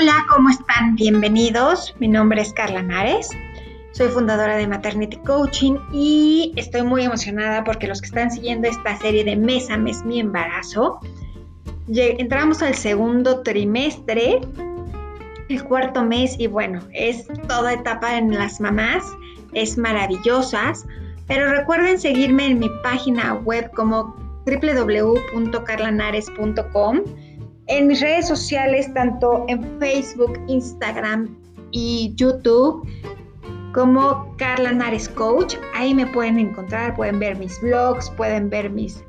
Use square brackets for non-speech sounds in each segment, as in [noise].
Hola, ¿cómo están? Bienvenidos. Mi nombre es Carla Nares. Soy fundadora de Maternity Coaching y estoy muy emocionada porque los que están siguiendo esta serie de mes a mes mi embarazo, entramos al segundo trimestre, el cuarto mes y bueno, es toda etapa en las mamás, es maravillosas, pero recuerden seguirme en mi página web como www.carlanares.com en mis redes sociales, tanto en Facebook, Instagram y YouTube, como Carla Nares Coach. Ahí me pueden encontrar, pueden ver mis blogs, pueden ver mis,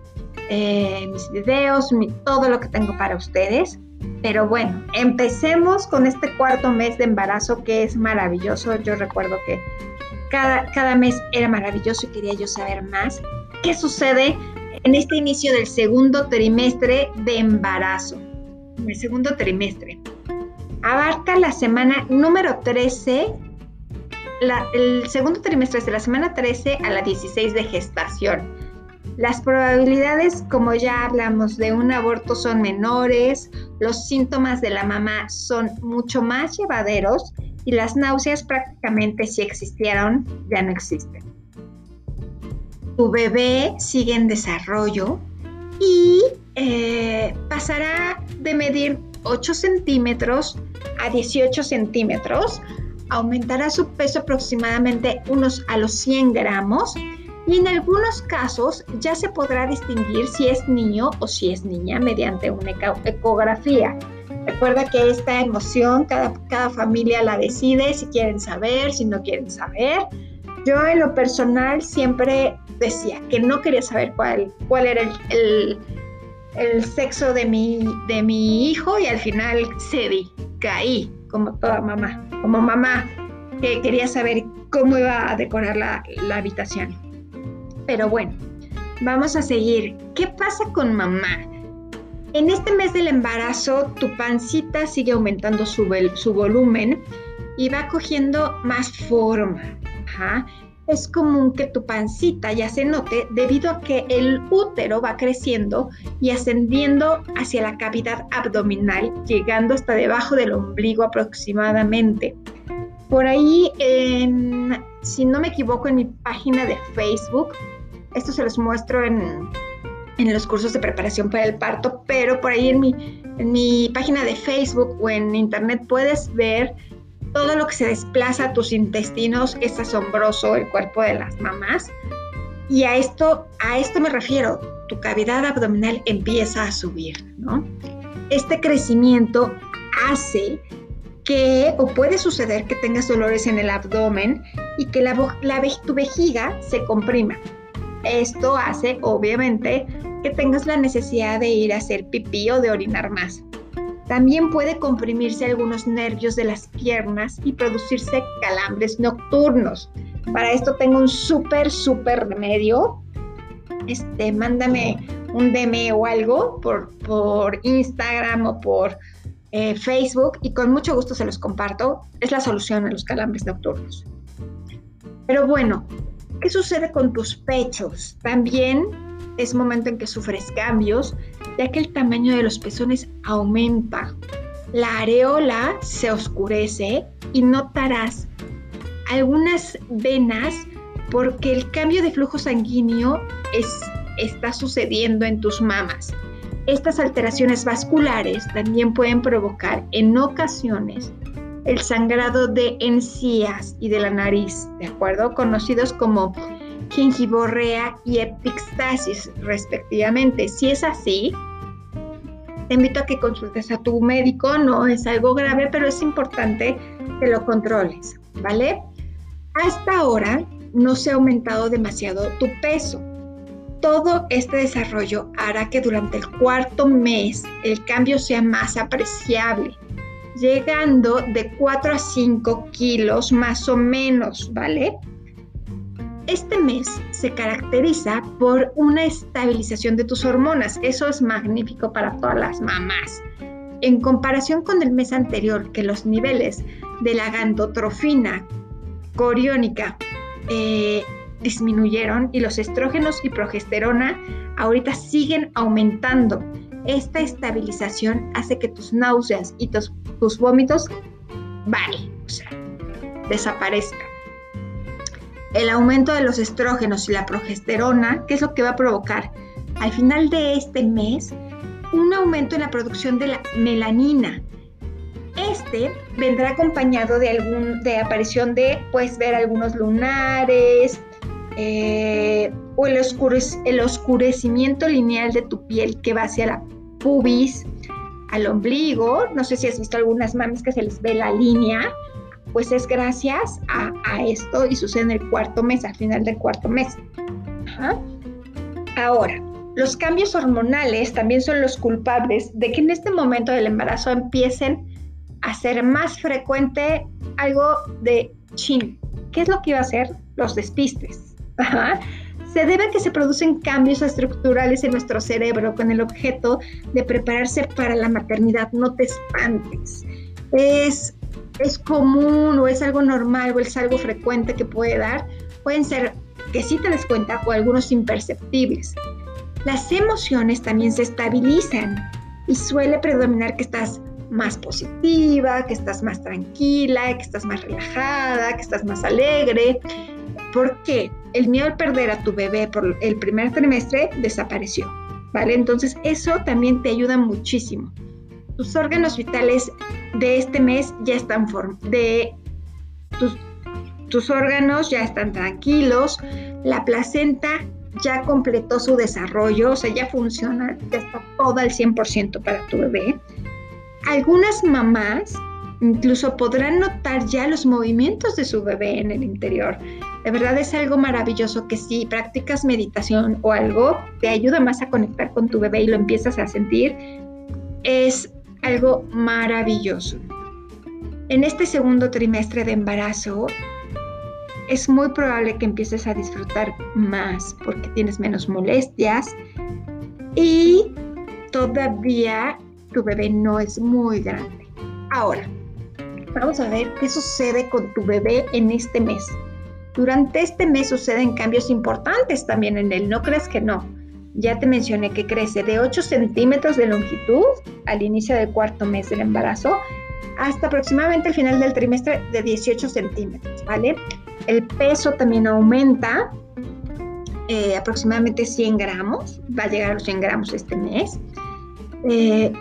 eh, mis videos, todo lo que tengo para ustedes. Pero bueno, empecemos con este cuarto mes de embarazo que es maravilloso. Yo recuerdo que cada, cada mes era maravilloso y quería yo saber más. ¿Qué sucede en este inicio del segundo trimestre de embarazo? El segundo trimestre. Abarca la semana número 13, el segundo trimestre es de la semana 13 a la 16 de gestación. Las probabilidades, como ya hablamos, de un aborto son menores, los síntomas de la mamá son mucho más llevaderos y las náuseas prácticamente si existieron ya no existen. Tu bebé sigue en desarrollo y eh, pasará de medir 8 centímetros a 18 centímetros, aumentará su peso aproximadamente unos a los 100 gramos y en algunos casos ya se podrá distinguir si es niño o si es niña mediante una ecografía. Recuerda que esta emoción cada, cada familia la decide si quieren saber, si no quieren saber. Yo en lo personal siempre decía que no quería saber cuál, cuál era el el sexo de mi, de mi hijo y al final cedí, caí, como toda mamá, como mamá que quería saber cómo iba a decorar la, la habitación. Pero bueno, vamos a seguir. ¿Qué pasa con mamá? En este mes del embarazo, tu pancita sigue aumentando su, su volumen y va cogiendo más forma. Es común que tu pancita ya se note debido a que el útero va creciendo y ascendiendo hacia la cavidad abdominal, llegando hasta debajo del ombligo aproximadamente. Por ahí, si no me equivoco, en mi página de Facebook, esto se los muestro en, los cursos de preparación para el parto, pero por ahí en mi, en mi página de Facebook o en internet puedes ver todo lo que se desplaza a tus intestinos es asombroso, el cuerpo de las mamás. Y a esto, a esto me refiero, tu cavidad abdominal empieza a subir, ¿no? Este crecimiento hace que, o puede suceder que tengas dolores en el abdomen y que la, tu vejiga se comprima. Esto hace, obviamente, que tengas la necesidad de ir a hacer pipí o de orinar más. También puede comprimirse algunos nervios de las piernas y producirse calambres nocturnos. Para esto tengo un súper, súper remedio. Este, mándame un DM o algo por, por Instagram o por eh, Facebook y con mucho gusto se los comparto. Es la solución a los calambres nocturnos. Pero bueno, ¿qué sucede con tus pechos? También es momento en que sufres cambios, ya que el tamaño de los pezones aumenta. La areola se oscurece y notarás algunas venas porque el cambio de flujo sanguíneo es, está sucediendo en tus mamas. Estas alteraciones vasculares también pueden provocar en ocasiones el sangrado de encías y de la nariz, ¿de acuerdo? Conocidos como gingivorrea y epixtasis respectivamente. Si es así, te invito a que consultes a tu médico, no es algo grave, pero es importante que lo controles, ¿vale? Hasta ahora no se ha aumentado demasiado tu peso. Todo este desarrollo hará que durante el cuarto mes el cambio sea más apreciable, llegando de 4 a 5 kilos más o menos, ¿vale? Este mes se caracteriza por una estabilización de tus hormonas. Eso es magnífico para todas las mamás. En comparación con el mes anterior, que los niveles de la gandotrofina coriónica eh, disminuyeron y los estrógenos y progesterona ahorita siguen aumentando. esta estabilización hace que tus náuseas y tus, vómitos o sea, desaparezcan. El aumento de los estrógenos y la progesterona, ¿qué es lo que va a provocar? Al final de este mes, un aumento en la producción de la melanina. Este vendrá acompañado de algún de aparición de, puedes ver algunos lunares, eh, o el, el oscurecimiento lineal de tu piel que va hacia la pubis, al ombligo. No sé si has visto algunas mamas que se les ve la línea. Pues es gracias a, esto y sucede en el cuarto mes, al final del cuarto mes. Ahora, los cambios hormonales también son los culpables de que en este momento del embarazo empiecen a ser más frecuente algo de chin. ¿Qué es lo que iba a hacer? Los despistes se debe a que se producen cambios estructurales en nuestro cerebro con el objeto de prepararse para la maternidad. No te espantes. Es, es común o es algo normal o es algo frecuente que puede dar. Pueden ser que sí te des cuenta o algunos imperceptibles. Las emociones también se estabilizan y suele predominar que estás más positiva, que estás más tranquila, que estás más relajada, que estás más alegre. ¿Por qué? el miedo al perder a tu bebé por el primer trimestre desapareció, ¿vale? Entonces eso también te ayuda muchísimo. Tus órganos vitales de este mes ya están de tus, tus órganos ya están tranquilos, la placenta ya completó su desarrollo, o sea, ya funciona, ya está toda al 100% para tu bebé. Algunas mamás incluso podrán notar ya los movimientos de su bebé en el interior. De verdad es algo maravilloso que si practicas meditación o algo, te ayuda más a conectar con tu bebé y lo empiezas a sentir, es algo maravilloso. En este segundo trimestre de embarazo, es muy probable que empieces a disfrutar más porque tienes menos molestias y todavía tu bebé no es muy grande. Ahora, vamos a ver qué sucede con tu bebé en este mes. Durante este mes suceden cambios importantes también en él, no crees que no. Ya te mencioné que crece de 8 centímetros de longitud al inicio del cuarto mes del embarazo hasta aproximadamente el final del trimestre de 18 centímetros, ¿vale? El peso también aumenta eh, aproximadamente 100 gramos, va a llegar a los 100 gramos este mes. Eh,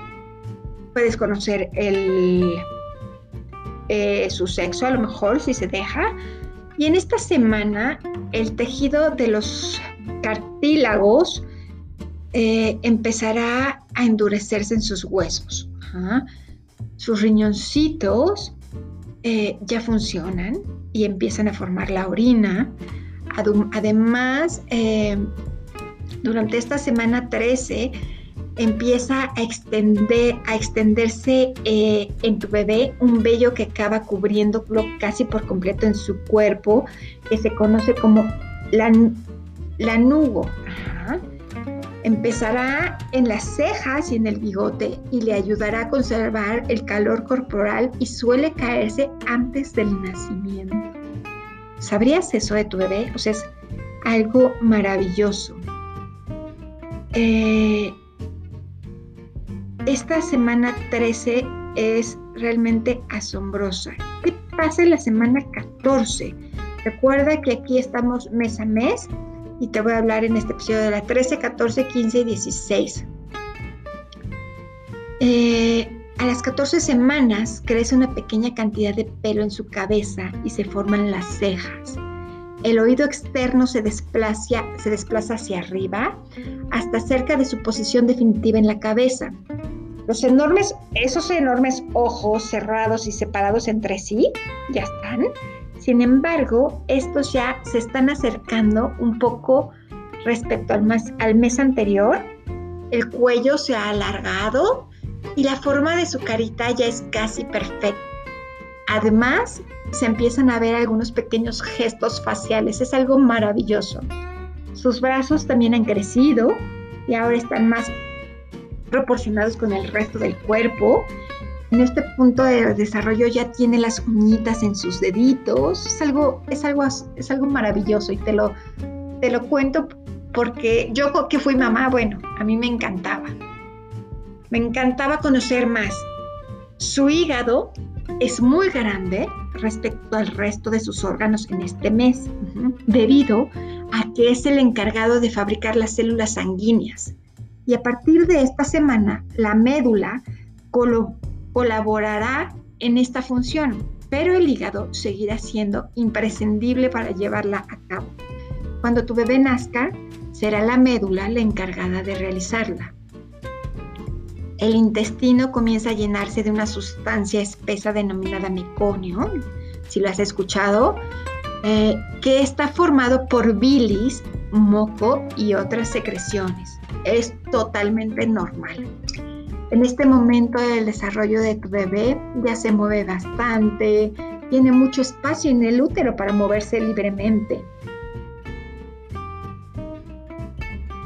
puedes conocer el, eh, su sexo a lo mejor si se deja y en esta semana el tejido de los cartílagos eh, empezará a endurecerse en sus huesos. Sus riñoncitos eh, ya funcionan y empiezan a formar la orina. Además, eh, durante esta semana 13, empieza a, extender, a extenderse en tu bebé un vello que acaba cubriéndolo casi por completo en su cuerpo, que se conoce como la, lanugo. Empezará en las cejas y en el bigote y le ayudará a conservar el calor corporal y suele caerse antes del nacimiento. ¿Sabrías eso de tu bebé? O sea, es algo maravilloso. Eh, esta semana 13 es realmente asombrosa. ¿Qué pasa en la semana 14? Recuerda que aquí estamos mes a mes y te voy a hablar en este episodio de la 13, 14, 15 y 16. Eh, a las 14 semanas crece una pequeña cantidad de pelo en su cabeza y se forman las cejas. El oído externo se desplaza, se desplaza hacia arriba hasta cerca de su posición definitiva en la cabeza. Los enormes, esos enormes ojos cerrados y separados entre sí, ya están. Sin embargo, estos ya se están acercando un poco respecto al mes, anterior. El cuello se ha alargado y la forma de su carita ya es casi perfecta. Además, se empiezan a ver algunos pequeños gestos faciales. Es algo maravilloso. Sus brazos también han crecido y ahora están más proporcionados con el resto del cuerpo. En este punto de desarrollo ya tiene las uñitas en sus deditos. Es algo, es algo, es algo maravilloso y te lo, te lo cuento porque yo que fui mamá, bueno, a mí me encantaba. me encantaba conocer más. Su hígado es muy grande respecto al resto de sus órganos en este mes, debido a que es el encargado de fabricar las células sanguíneas. Y a partir de esta semana, la médula colaborará en esta función, pero el hígado seguirá siendo imprescindible para llevarla a cabo. Cuando tu bebé nazca, será la médula la encargada de realizarla. El intestino comienza a llenarse de una sustancia espesa denominada meconio, si lo has escuchado, eh, que está formado por bilis, moco y otras secreciones. Es totalmente normal. En este momento del desarrollo de tu bebé ya se mueve bastante, tiene mucho espacio en el útero para moverse libremente.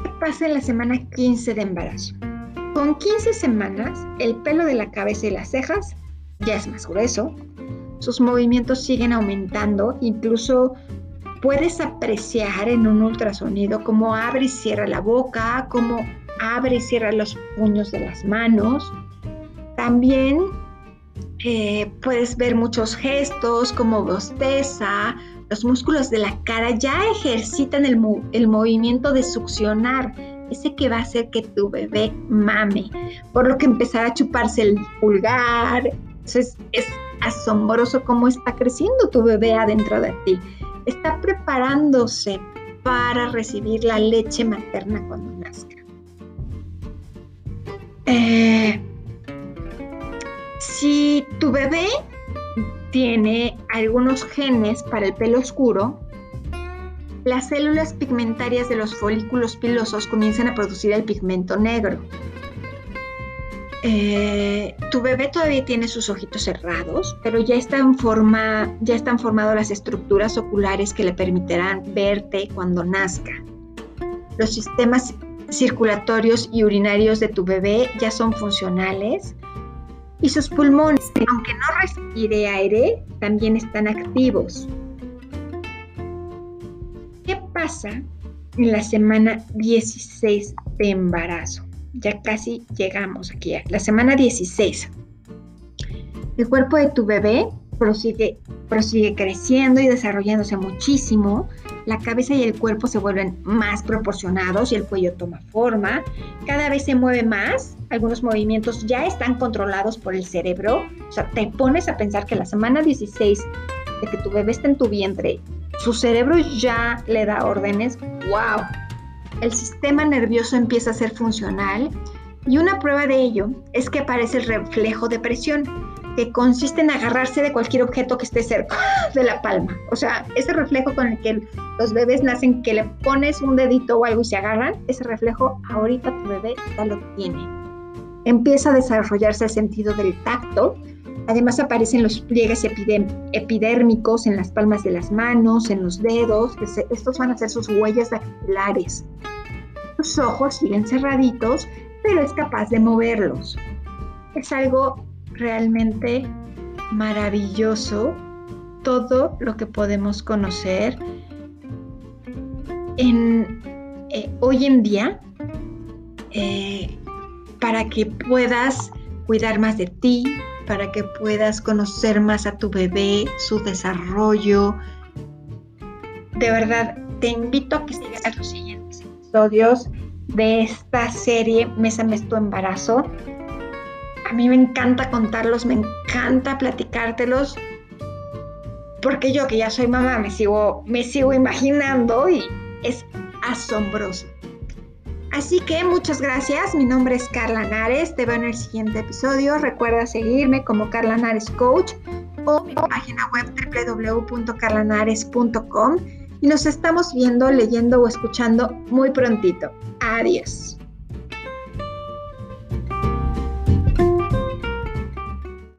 ¿Qué pasa en la semana 15 de embarazo? Con 15 semanas, el pelo de la cabeza y las cejas ya es más grueso, sus movimientos siguen aumentando, incluso puedes apreciar en un ultrasonido cómo abre y cierra la boca, cómo abre y cierra los puños de las manos. También eh, puedes ver muchos gestos como bosteza, los músculos de la cara ya ejercitan el, movimiento de succionar, ese que va a hacer que tu bebé mame, por lo que empezará a chuparse el pulgar. Entonces es asombroso cómo está creciendo tu bebé adentro de ti. Está preparándose para recibir la leche materna cuando nazca. Eh, si tu bebé tiene algunos genes para el pelo oscuro, las células pigmentarias de los folículos pilosos comienzan a producir el pigmento negro. Eh, tu bebé todavía tiene sus ojitos cerrados, pero ya están, forma, ya están formadas las estructuras oculares que le permitirán verte cuando nazca. Los sistemas circulatorios y urinarios de tu bebé ya son funcionales y sus pulmones, aunque no respire aire, también están activos. ¿Qué pasa en la semana 16 de embarazo? Ya casi llegamos aquí, a la semana 16. El cuerpo de tu bebé prosigue, prosigue creciendo y desarrollándose muchísimo, la cabeza y el cuerpo se vuelven más proporcionados y el cuello toma forma, cada vez se mueve más, algunos movimientos ya están controlados por el cerebro, o sea, te pones a pensar que la semana 16 de que tu bebé está en tu vientre, su cerebro ya le da órdenes, wow, el sistema nervioso empieza a ser funcional y una prueba de ello es que aparece el reflejo de presión que consiste en agarrarse de cualquier objeto que esté cerca [laughs] de la palma. O sea, ese reflejo con el que los bebés nacen, que le pones un dedito o algo y se agarran, ese reflejo ahorita tu bebé ya lo tiene. Empieza a desarrollarse el sentido del tacto. Además aparecen los pliegues epidérmicos en las palmas de las manos, en los dedos. estos van a ser sus huellas dactilares. Los ojos siguen cerraditos, pero es capaz de moverlos. Es algo realmente maravilloso todo lo que podemos conocer en, eh, hoy en día eh, para que puedas cuidar más de ti, para que puedas conocer más a tu bebé, su desarrollo. De verdad, te invito a que sigas a los siguientes episodios de esta serie Mesa Mes tu embarazo a mí me encanta contarlos, me encanta platicártelos, porque yo que ya soy mamá me sigo, me sigo imaginando y es asombroso. Así que muchas gracias, mi nombre es Carla Nares, te veo en el siguiente episodio, recuerda seguirme como Carla Nares Coach o mi página web www.carlanares.com y nos estamos viendo, leyendo o escuchando muy prontito. Adiós.